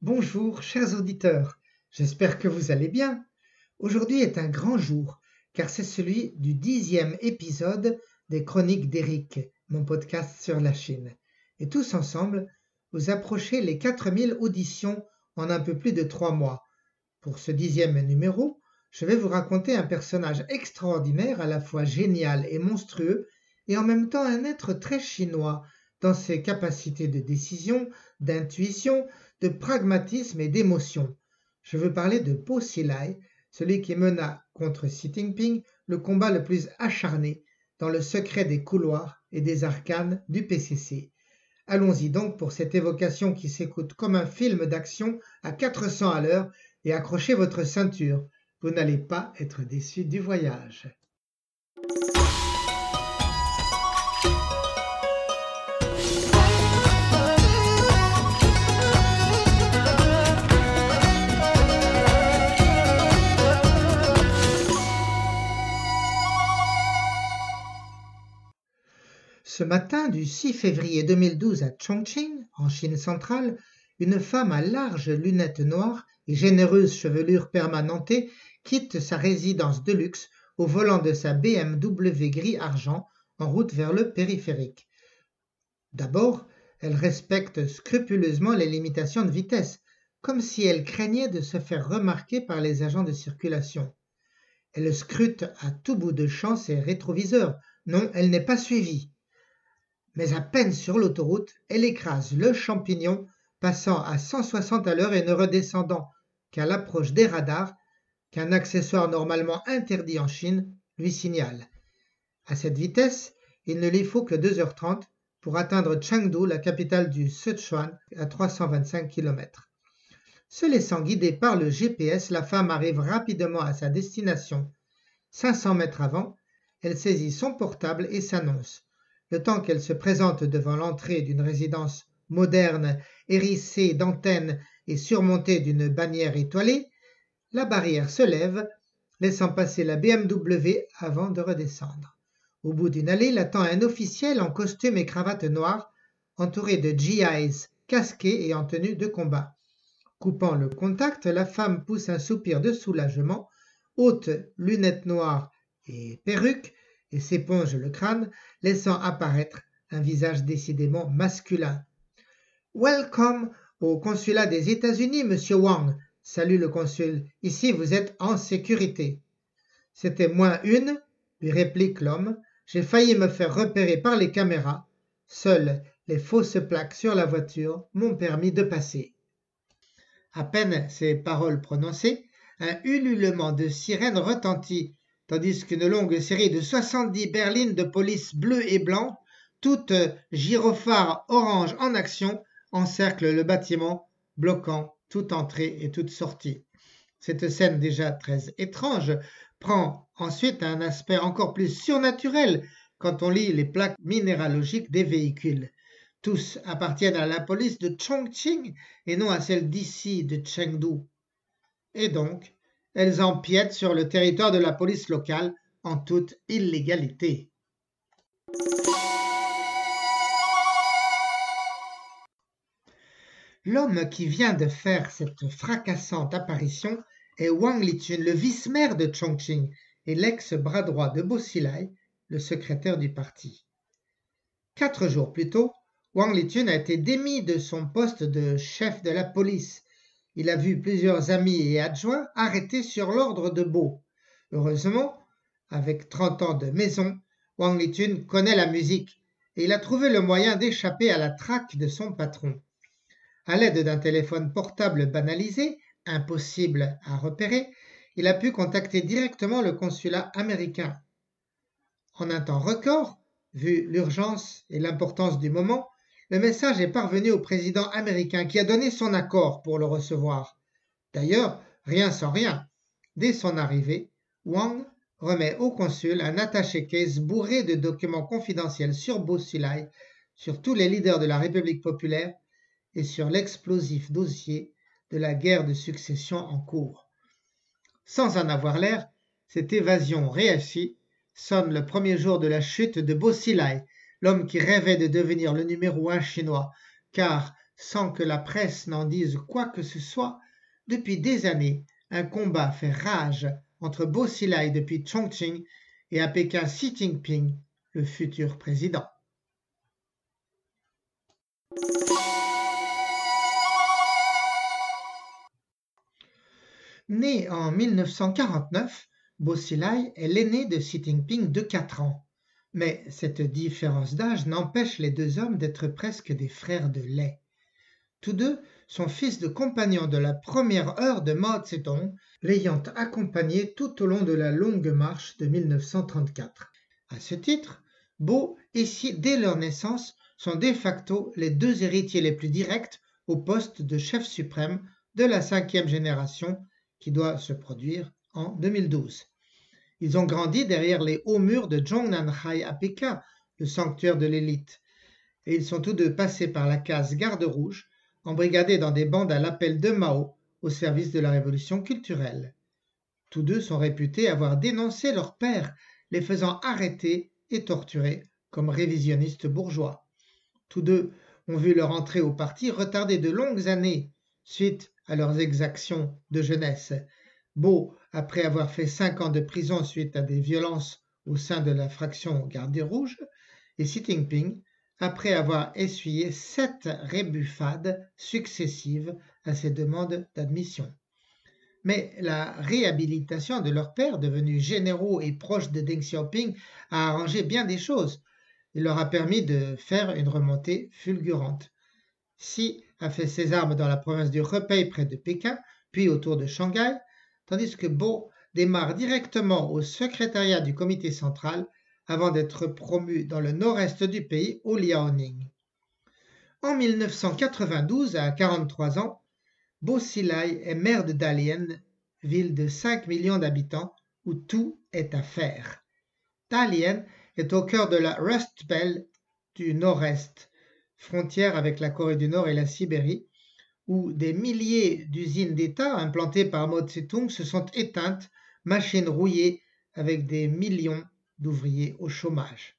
Bonjour, chers auditeurs. J'espère que vous allez bien. Aujourd'hui est un grand jour, car c'est celui du dixième épisode des Chroniques d'Éric, mon podcast sur la Chine. Et tous ensemble, vous approchez les 4000 auditions en un peu plus de trois mois. Pour ce dixième numéro, je vais vous raconter un personnage extraordinaire, à la fois génial et monstrueux, et en même temps un être très chinois dans ses capacités de décision, d'intuition, de pragmatisme et d'émotion. Je veux parler de Po Xilai, celui qui mena contre Xi Jinping le combat le plus acharné dans le secret des couloirs et des arcanes du PCC. Allons-y donc pour cette évocation qui s'écoute comme un film d'action à 400 à l'heure et accrochez votre ceinture. Vous n'allez pas être déçu du voyage. Ce matin du 6 février 2012 à Chongqing, en Chine centrale, une femme à larges lunettes noires et généreuse chevelure permanentée quitte sa résidence de luxe au volant de sa BMW gris-argent en route vers le périphérique. D'abord, elle respecte scrupuleusement les limitations de vitesse, comme si elle craignait de se faire remarquer par les agents de circulation. Elle scrute à tout bout de champ ses rétroviseurs. Non, elle n'est pas suivie mais à peine sur l'autoroute, elle écrase le champignon, passant à 160 à l'heure et ne redescendant qu'à l'approche des radars qu'un accessoire normalement interdit en Chine lui signale. À cette vitesse, il ne lui faut que 2h30 pour atteindre Chengdu, la capitale du Sichuan, à 325 km. Se laissant guider par le GPS, la femme arrive rapidement à sa destination. 500 mètres avant, elle saisit son portable et s'annonce le temps qu'elle se présente devant l'entrée d'une résidence moderne hérissée d'antennes et surmontée d'une bannière étoilée, la barrière se lève, laissant passer la BMW avant de redescendre. Au bout d'une allée l'attend un officiel en costume et cravate noire, entouré de GIs casqués et en tenue de combat. Coupant le contact, la femme pousse un soupir de soulagement, ôte lunettes noires et perruque, et s'éponge le crâne, laissant apparaître un visage décidément masculin. Welcome au consulat des États-Unis, monsieur Wang. Salue le consul. Ici, vous êtes en sécurité. C'était moins une, lui réplique l'homme. J'ai failli me faire repérer par les caméras. Seules les fausses plaques sur la voiture m'ont permis de passer. À peine ces paroles prononcées, un ululement de sirène retentit tandis qu'une longue série de 70 berlines de police bleues et blancs, toutes gyrophares orange en action, encerclent le bâtiment, bloquant toute entrée et toute sortie. Cette scène déjà très étrange prend ensuite un aspect encore plus surnaturel quand on lit les plaques minéralogiques des véhicules. Tous appartiennent à la police de Chongqing et non à celle d'ici de Chengdu. Et donc, elles empiètent sur le territoire de la police locale en toute illégalité. L'homme qui vient de faire cette fracassante apparition est Wang Lichun, le vice-maire de Chongqing et l'ex-bras droit de Bo Xilai, le secrétaire du parti. Quatre jours plus tôt, Wang Lichun a été démis de son poste de chef de la police il a vu plusieurs amis et adjoints arrêtés sur l'ordre de Beau. Heureusement, avec 30 ans de maison, Wang Litun connaît la musique et il a trouvé le moyen d'échapper à la traque de son patron. À l'aide d'un téléphone portable banalisé, impossible à repérer, il a pu contacter directement le consulat américain. En un temps record, vu l'urgence et l'importance du moment, le message est parvenu au président américain qui a donné son accord pour le recevoir. D'ailleurs, rien sans rien. Dès son arrivée, Wang remet au consul un attaché-case bourré de documents confidentiels sur Bosilai, sur tous les leaders de la République populaire et sur l'explosif dossier de la guerre de succession en cours. Sans en avoir l'air, cette évasion réussie sonne le premier jour de la chute de Bosilai, l'homme qui rêvait de devenir le numéro un chinois, car sans que la presse n'en dise quoi que ce soit, depuis des années, un combat fait rage entre Bo Xilai depuis Chongqing et à Pékin Xi Jinping, le futur président. Né en 1949, Bo Xilai est l'aîné de Xi Jinping de 4 ans. Mais cette différence d'âge n'empêche les deux hommes d'être presque des frères de lait. Tous deux sont fils de compagnons de la première heure de Mao Zedong, l'ayant accompagné tout au long de la longue marche de 1934. À ce titre, Bo et Xi, dès leur naissance, sont de facto les deux héritiers les plus directs au poste de chef suprême de la cinquième génération qui doit se produire en 2012. Ils ont grandi derrière les hauts murs de Zhongnanhai à Pékin, le sanctuaire de l'élite, et ils sont tous deux passés par la case garde rouge, embrigadés dans des bandes à l'appel de Mao au service de la révolution culturelle. Tous deux sont réputés avoir dénoncé leur père, les faisant arrêter et torturer comme révisionnistes bourgeois. Tous deux ont vu leur entrée au parti retardée de longues années suite à leurs exactions de jeunesse. Beau après avoir fait cinq ans de prison suite à des violences au sein de la fraction Garde Rouge, et Xi Jinping, après avoir essuyé sept rébuffades successives à ses demandes d'admission. Mais la réhabilitation de leur père, devenu généraux et proche de Deng Xiaoping, a arrangé bien des choses. Il leur a permis de faire une remontée fulgurante. Xi a fait ses armes dans la province du Hebei près de Pékin, puis autour de Shanghai, tandis que Bo démarre directement au secrétariat du comité central avant d'être promu dans le nord-est du pays au Liaoning. En 1992, à 43 ans, Bo Xilai est maire de Dalian, ville de 5 millions d'habitants où tout est à faire. Dalian est au cœur de la Rust Belt du nord-est, frontière avec la Corée du Nord et la Sibérie, où des milliers d'usines d'État implantées par Mao Tse-tung se sont éteintes, machines rouillées avec des millions d'ouvriers au chômage.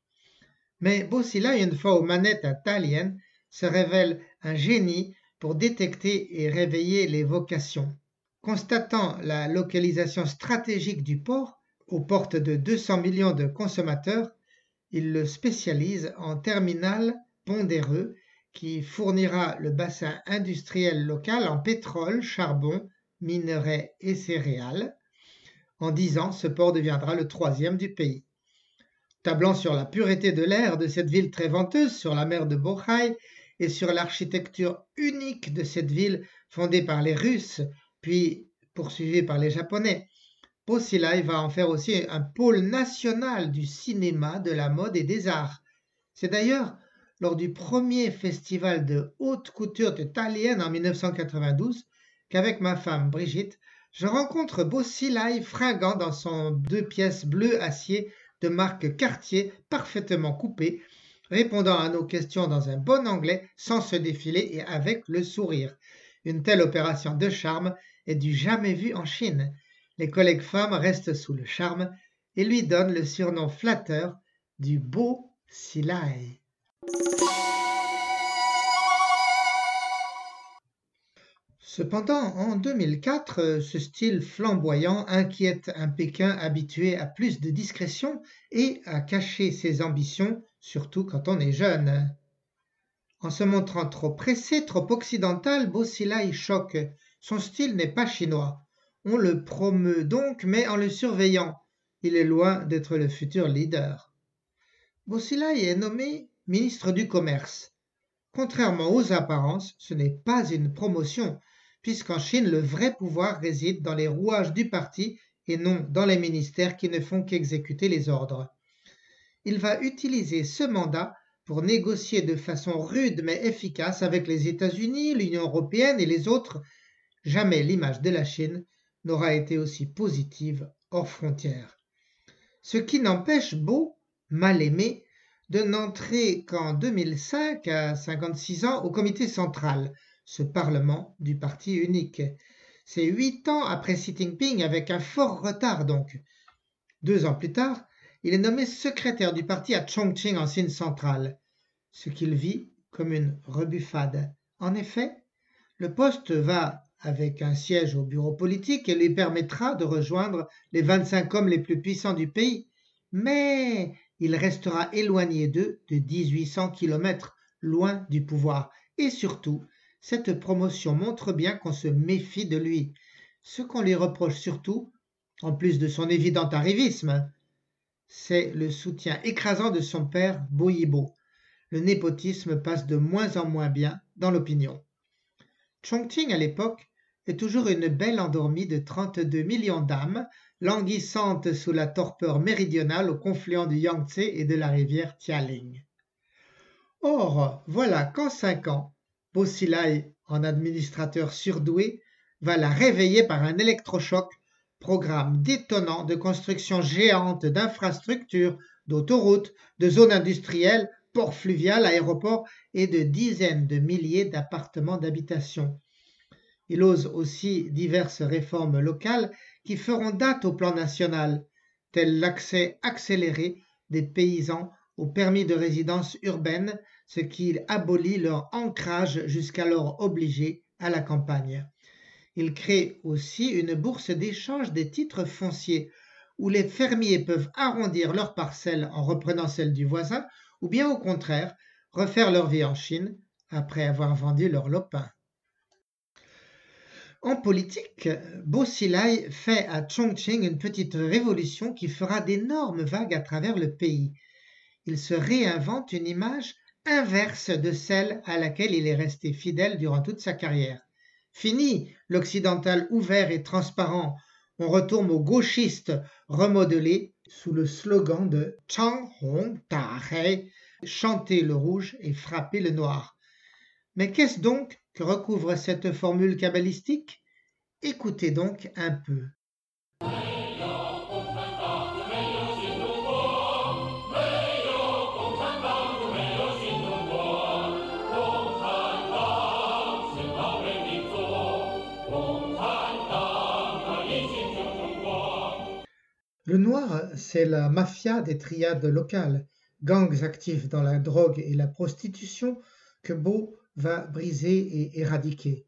Mais Bossila, une fois aux manettes à se révèle un génie pour détecter et réveiller les vocations. Constatant la localisation stratégique du port, aux portes de 200 millions de consommateurs, il le spécialise en terminal pondéreux qui fournira le bassin industriel local en pétrole, charbon, minerais et céréales. En dix ans, ce port deviendra le troisième du pays. Tablant sur la pureté de l'air de cette ville très venteuse sur la mer de Bokhai et sur l'architecture unique de cette ville fondée par les Russes, puis poursuivie par les Japonais, Posilai va en faire aussi un pôle national du cinéma, de la mode et des arts. C'est d'ailleurs lors du premier festival de haute couture de Tallinn en 1992 qu'avec ma femme Brigitte, je rencontre Bossilai fringant dans son deux pièces bleu acier de marque Cartier parfaitement coupé, répondant à nos questions dans un bon anglais sans se défiler et avec le sourire. Une telle opération de charme est du jamais vu en Chine. Les collègues femmes restent sous le charme et lui donnent le surnom flatteur du beau Silai. Cependant, en 2004, ce style flamboyant inquiète un Pékin habitué à plus de discrétion et à cacher ses ambitions, surtout quand on est jeune. En se montrant trop pressé, trop occidental, Bosilai choque. Son style n'est pas chinois. On le promeut donc, mais en le surveillant. Il est loin d'être le futur leader. Bosilai est nommé ministre du Commerce. Contrairement aux apparences, ce n'est pas une promotion, puisqu'en Chine, le vrai pouvoir réside dans les rouages du parti et non dans les ministères qui ne font qu'exécuter les ordres. Il va utiliser ce mandat pour négocier de façon rude mais efficace avec les États-Unis, l'Union européenne et les autres. Jamais l'image de la Chine n'aura été aussi positive hors frontières. Ce qui n'empêche Beau, mal aimé, de n'entrer qu'en 2005, à 56 ans, au comité central, ce parlement du parti unique. C'est huit ans après Xi Jinping, avec un fort retard donc. Deux ans plus tard, il est nommé secrétaire du parti à Chongqing en Chine centrale, ce qu'il vit comme une rebuffade. En effet, le poste va avec un siège au bureau politique et lui permettra de rejoindre les 25 hommes les plus puissants du pays. Mais il restera éloigné d'eux de 1800 kilomètres, loin du pouvoir. Et surtout, cette promotion montre bien qu'on se méfie de lui. Ce qu'on lui reproche surtout, en plus de son évident arrivisme, c'est le soutien écrasant de son père Boyibo. Le népotisme passe de moins en moins bien dans l'opinion. Chongqing à l'époque est toujours une belle endormie de 32 millions d'âmes, languissante sous la torpeur méridionale au confluent du Yangtze et de la rivière Tialing. Or, voilà qu'en cinq ans, Bosilai, en administrateur surdoué, va la réveiller par un électrochoc, programme détonnant de construction géante d'infrastructures, d'autoroutes, de zones industrielles, ports fluviales, aéroports et de dizaines de milliers d'appartements d'habitation. Il ose aussi diverses réformes locales qui feront date au plan national, tel l'accès accéléré des paysans au permis de résidence urbaine, ce qui abolit leur ancrage jusqu'alors obligé à la campagne. Il crée aussi une bourse d'échange des titres fonciers où les fermiers peuvent arrondir leurs parcelles en reprenant celles du voisin ou bien au contraire refaire leur vie en Chine après avoir vendu leur lopin. En politique, Bo Xilai fait à Chongqing une petite révolution qui fera d'énormes vagues à travers le pays. Il se réinvente une image inverse de celle à laquelle il est resté fidèle durant toute sa carrière. Fini l'occidental ouvert et transparent, on retourne au gauchiste remodelé sous le slogan de Chang Hong Ta chanter le rouge et frapper le noir. Mais qu'est-ce donc que recouvre cette formule cabalistique? Écoutez donc un peu. Le noir, c'est la mafia des triades locales, gangs actifs dans la drogue et la prostitution que Beau va briser et éradiquer.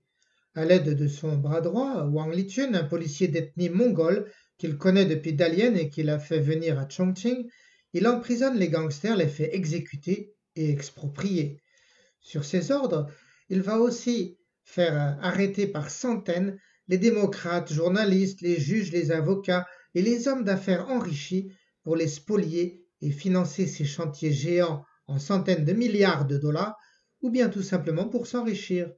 À l'aide de son bras droit, Wang Lichun, un policier d'ethnie mongole qu'il connaît depuis Dalian et qu'il a fait venir à Chongqing, il emprisonne les gangsters, les fait exécuter et exproprier. Sur ses ordres, il va aussi faire arrêter par centaines les démocrates, journalistes, les juges, les avocats et les hommes d'affaires enrichis pour les spolier et financer ces chantiers géants en centaines de milliards de dollars ou bien tout simplement pour s'enrichir.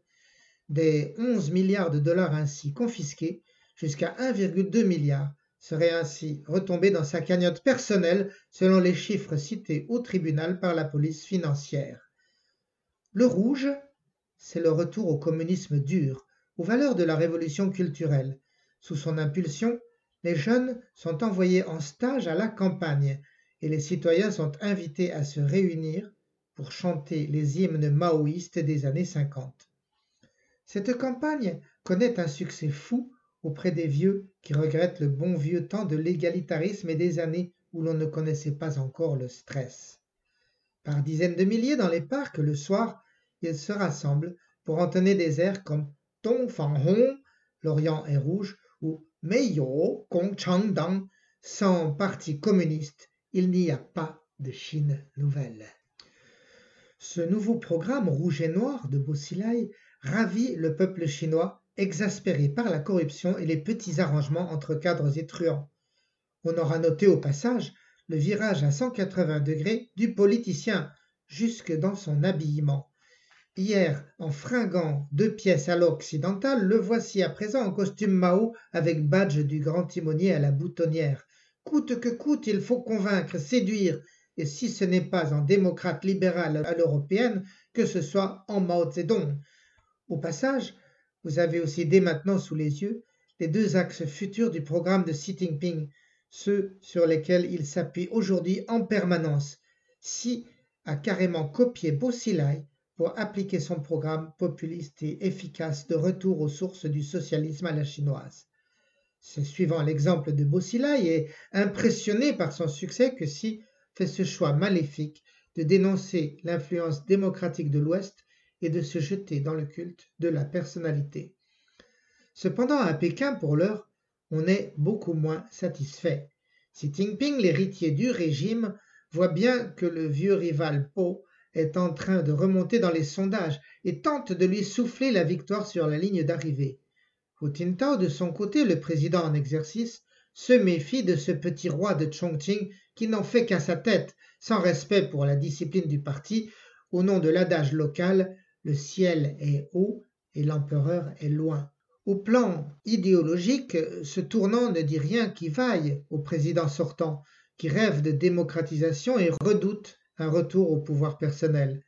Des 11 milliards de dollars ainsi confisqués, jusqu'à 1,2 milliard seraient ainsi retombés dans sa cagnotte personnelle selon les chiffres cités au tribunal par la police financière. Le rouge, c'est le retour au communisme dur, aux valeurs de la révolution culturelle. Sous son impulsion, les jeunes sont envoyés en stage à la campagne et les citoyens sont invités à se réunir pour chanter les hymnes maoïstes des années 50. Cette campagne connaît un succès fou auprès des vieux qui regrettent le bon vieux temps de l'égalitarisme et des années où l'on ne connaissait pas encore le stress. Par dizaines de milliers dans les parcs, le soir, ils se rassemblent pour entonner des airs comme Dong Fang Hong, l'Orient est rouge, ou Meiyo Gong Dang, sans parti communiste, il n'y a pas de Chine nouvelle. Ce nouveau programme rouge et noir de Bosilai ravit le peuple chinois exaspéré par la corruption et les petits arrangements entre cadres et truands. On aura noté au passage le virage à 180 degrés du politicien jusque dans son habillement. Hier, en fringant deux pièces à l'occidental, le voici à présent en costume Mao avec badge du grand timonier à la boutonnière. Coûte que coûte, il faut convaincre, séduire, et si ce n'est pas en démocrate libéral à l'européenne, que ce soit en Mao Zedong. Au passage, vous avez aussi dès maintenant sous les yeux les deux axes futurs du programme de Xi Jinping, ceux sur lesquels il s'appuie aujourd'hui en permanence. Xi a carrément copié Bo Xilai pour appliquer son programme populiste et efficace de retour aux sources du socialisme à la chinoise. C'est suivant l'exemple de Bo Xilai et impressionné par son succès que Xi fait ce choix maléfique de dénoncer l'influence démocratique de l'Ouest et de se jeter dans le culte de la personnalité. Cependant, à Pékin, pour l'heure, on est beaucoup moins satisfait. Xi Jinping, l'héritier du régime, voit bien que le vieux rival Po est en train de remonter dans les sondages et tente de lui souffler la victoire sur la ligne d'arrivée. Hu Jintao, de son côté, le président en exercice, se méfie de ce petit roi de Chongqing qui n'en fait qu'à sa tête, sans respect pour la discipline du parti, au nom de l'adage local le ciel est haut et l'empereur est loin. Au plan idéologique, ce tournant ne dit rien qui vaille au président sortant, qui rêve de démocratisation et redoute un retour au pouvoir personnel.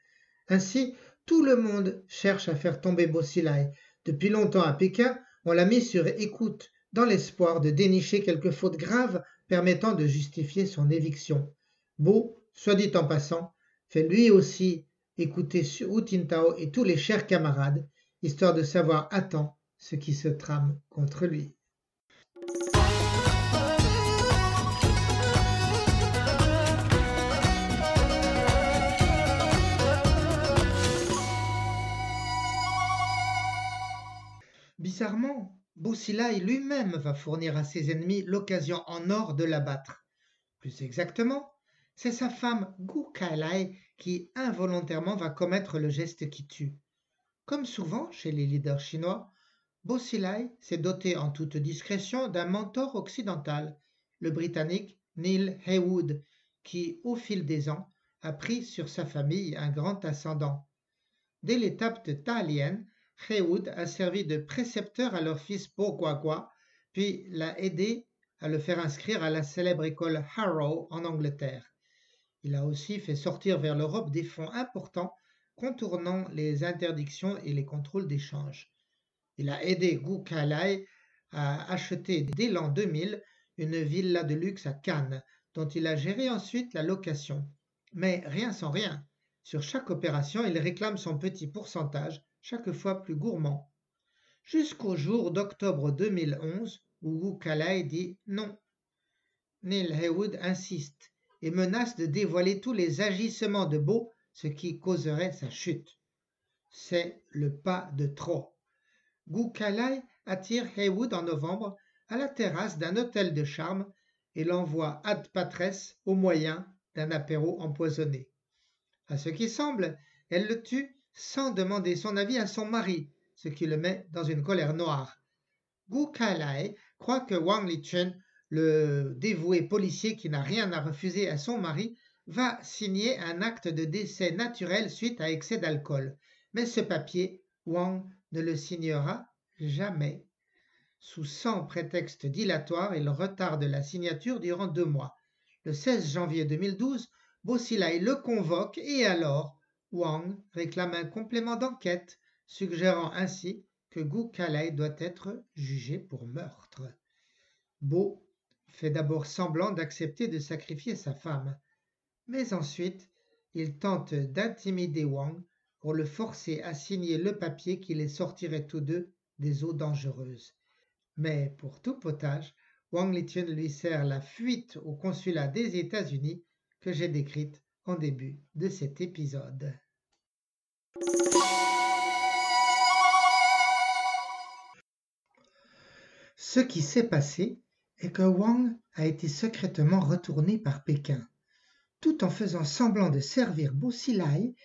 Ainsi, tout le monde cherche à faire tomber Bossilai. Depuis longtemps à Pékin, on l'a mis sur écoute, dans l'espoir de dénicher quelques fautes graves permettant de justifier son éviction. Beau, soit dit en passant, fait lui aussi écouter Hu Tintao et tous les chers camarades, histoire de savoir à temps ce qui se trame contre lui. Bizarrement, Boussilaï lui-même va fournir à ses ennemis l'occasion en or de l'abattre. Plus exactement, c'est sa femme Gu Kailai qui involontairement va commettre le geste qui tue. Comme souvent chez les leaders chinois, Bosilai s'est doté en toute discrétion d'un mentor occidental, le Britannique Neil Heywood, qui, au fil des ans, a pris sur sa famille un grand ascendant. Dès l'étape de Heywood a servi de précepteur à leur fils Guagua, puis l'a aidé à le faire inscrire à la célèbre école Harrow en Angleterre. Il a aussi fait sortir vers l'Europe des fonds importants contournant les interdictions et les contrôles d'échange. Il a aidé Gu Kalai à acheter dès l'an 2000 une villa de luxe à Cannes, dont il a géré ensuite la location. Mais rien sans rien. Sur chaque opération, il réclame son petit pourcentage, chaque fois plus gourmand. Jusqu'au jour d'octobre 2011 où Wu Kalai dit non. Neil Haywood insiste et menace de dévoiler tous les agissements de Beau, ce qui causerait sa chute. C'est le pas de trop. Gu Kalai attire Haywood en novembre à la terrasse d'un hôtel de charme et l'envoie ad patresse au moyen d'un apéro empoisonné. À ce qui semble, elle le tue sans demander son avis à son mari, ce qui le met dans une colère noire. Gu Kalai croit que Wang Lichen, le dévoué policier qui n'a rien à refuser à son mari, va signer un acte de décès naturel suite à excès d'alcool. Mais ce papier, Wang ne le signera jamais. Sous cent prétextes dilatoires, il retarde la signature durant deux mois. Le 16 janvier 2012, Bosilai le convoque et alors Wang réclame un complément d'enquête, suggérant ainsi que Gu Kalai doit être jugé pour meurtre. Bo fait d'abord semblant d'accepter de sacrifier sa femme, mais ensuite il tente d'intimider Wang pour le forcer à signer le papier qui les sortirait tous deux des eaux dangereuses. Mais pour tout potage, Wang Lichun lui sert la fuite au consulat des États-Unis que j'ai décrite en début de cet épisode. Ce qui s'est passé est que Wang a été secrètement retourné par Pékin. Tout en faisant semblant de servir Xilai,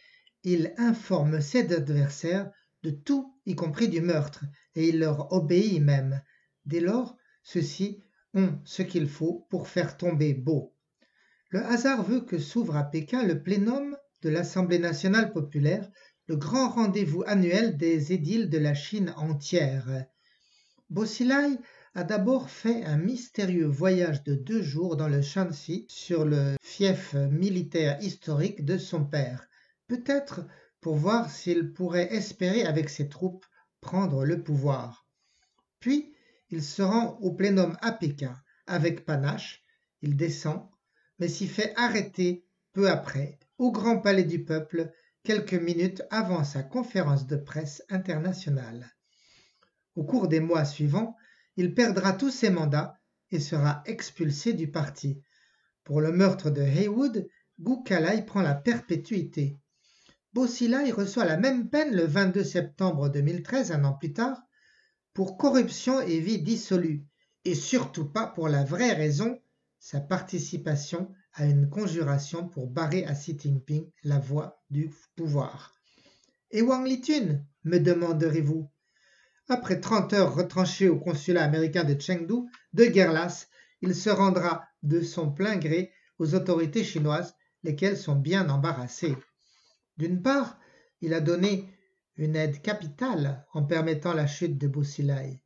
il informe ses adversaires de tout, y compris du meurtre, et il leur obéit même. Dès lors, ceux-ci ont ce qu'il faut pour faire tomber Beau. Le hasard veut que s'ouvre à Pékin le plénum de l'Assemblée nationale populaire, le grand rendez-vous annuel des édiles de la Chine entière. Bosilai a d'abord fait un mystérieux voyage de deux jours dans le Shanxi sur le fief militaire historique de son père peut-être pour voir s'il pourrait espérer avec ses troupes prendre le pouvoir. Puis il se rend au plénum à Pékin avec panache, il descend, mais s'y fait arrêter peu après au Grand Palais du Peuple quelques minutes avant sa conférence de presse internationale. Au cours des mois suivants, il perdra tous ses mandats et sera expulsé du parti. Pour le meurtre de Haywood, Gu Kalai prend la perpétuité Bossilai reçoit la même peine le 22 septembre 2013, un an plus tard, pour corruption et vie dissolue, et surtout pas pour la vraie raison, sa participation à une conjuration pour barrer à Xi Jinping la voie du pouvoir. Et Wang Litun, me demanderez-vous? Après 30 heures retranché au consulat américain de Chengdu, de guerre lasse, il se rendra de son plein gré aux autorités chinoises, lesquelles sont bien embarrassées. D'une part, il a donné une aide capitale en permettant la chute de Boussilaï.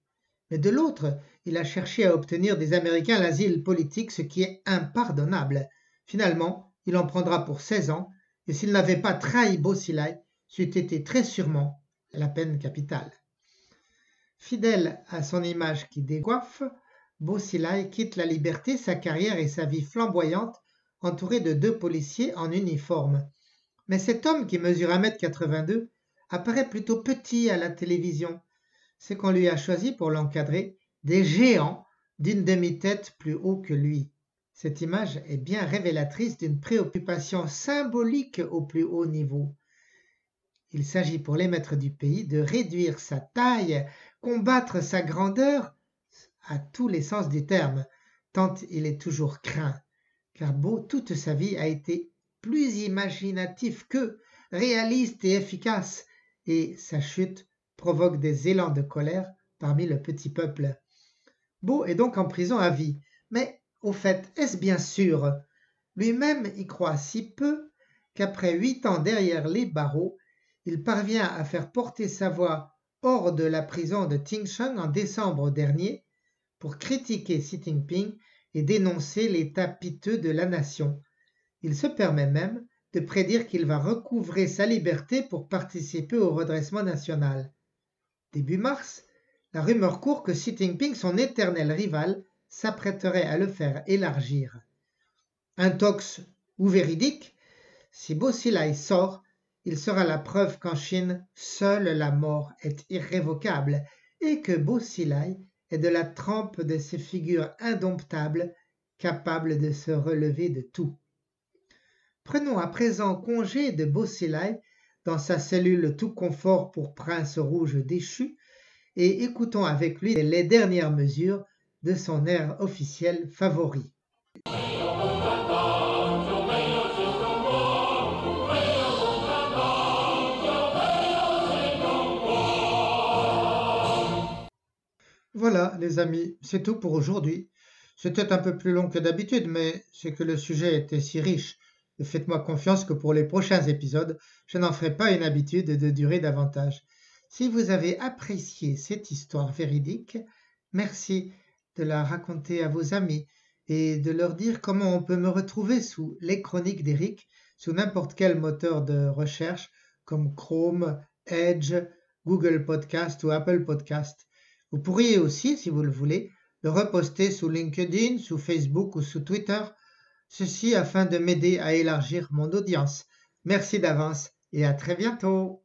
Mais de l'autre, il a cherché à obtenir des Américains l'asile politique, ce qui est impardonnable. Finalement, il en prendra pour 16 ans, et s'il n'avait pas trahi Bossilai, c'eût été très sûrement la peine capitale. Fidèle à son image qui décoiffe, Bossilai quitte la liberté, sa carrière et sa vie flamboyante, entouré de deux policiers en uniforme. Mais cet homme qui mesure 1m82 apparaît plutôt petit à la télévision. C'est qu'on lui a choisi pour l'encadrer des géants d'une demi-tête plus haut que lui. Cette image est bien révélatrice d'une préoccupation symbolique au plus haut niveau. Il s'agit pour les maîtres du pays de réduire sa taille, combattre sa grandeur à tous les sens du terme, tant il est toujours craint, car Beau toute sa vie a été plus imaginatif que réaliste et efficace, et sa chute provoque des élans de colère parmi le petit peuple. Beau est donc en prison à vie, mais au fait, est-ce bien sûr? Lui-même y croit si peu qu'après huit ans derrière les barreaux, il parvient à faire porter sa voix hors de la prison de Tingsheng en décembre dernier pour critiquer Xi Jinping et dénoncer l'état piteux de la nation. Il se permet même de prédire qu'il va recouvrer sa liberté pour participer au redressement national. Début mars, la rumeur court que Xi Jinping, son éternel rival, s'apprêterait à le faire élargir. Intox ou véridique, si Bosilai sort, il sera la preuve qu'en Chine, seule la mort est irrévocable et que Bosilai est de la trempe de ces figures indomptables capables de se relever de tout. Prenons à présent congé de Bosilai dans sa cellule tout confort pour prince rouge déchu et écoutons avec lui les dernières mesures de son air officiel favori. Voilà les amis, c'est tout pour aujourd'hui. C'était un peu plus long que d'habitude, mais c'est que le sujet était si riche. Faites-moi confiance que pour les prochains épisodes, je n'en ferai pas une habitude de durer davantage. Si vous avez apprécié cette histoire véridique, merci de la raconter à vos amis et de leur dire comment on peut me retrouver sous les chroniques d'Eric sous n'importe quel moteur de recherche comme Chrome, Edge, Google Podcast ou Apple Podcast. Vous pourriez aussi, si vous le voulez, le reposter sous LinkedIn, sous Facebook ou sous Twitter, ceci afin de m'aider à élargir mon audience. Merci d'avance et à très bientôt.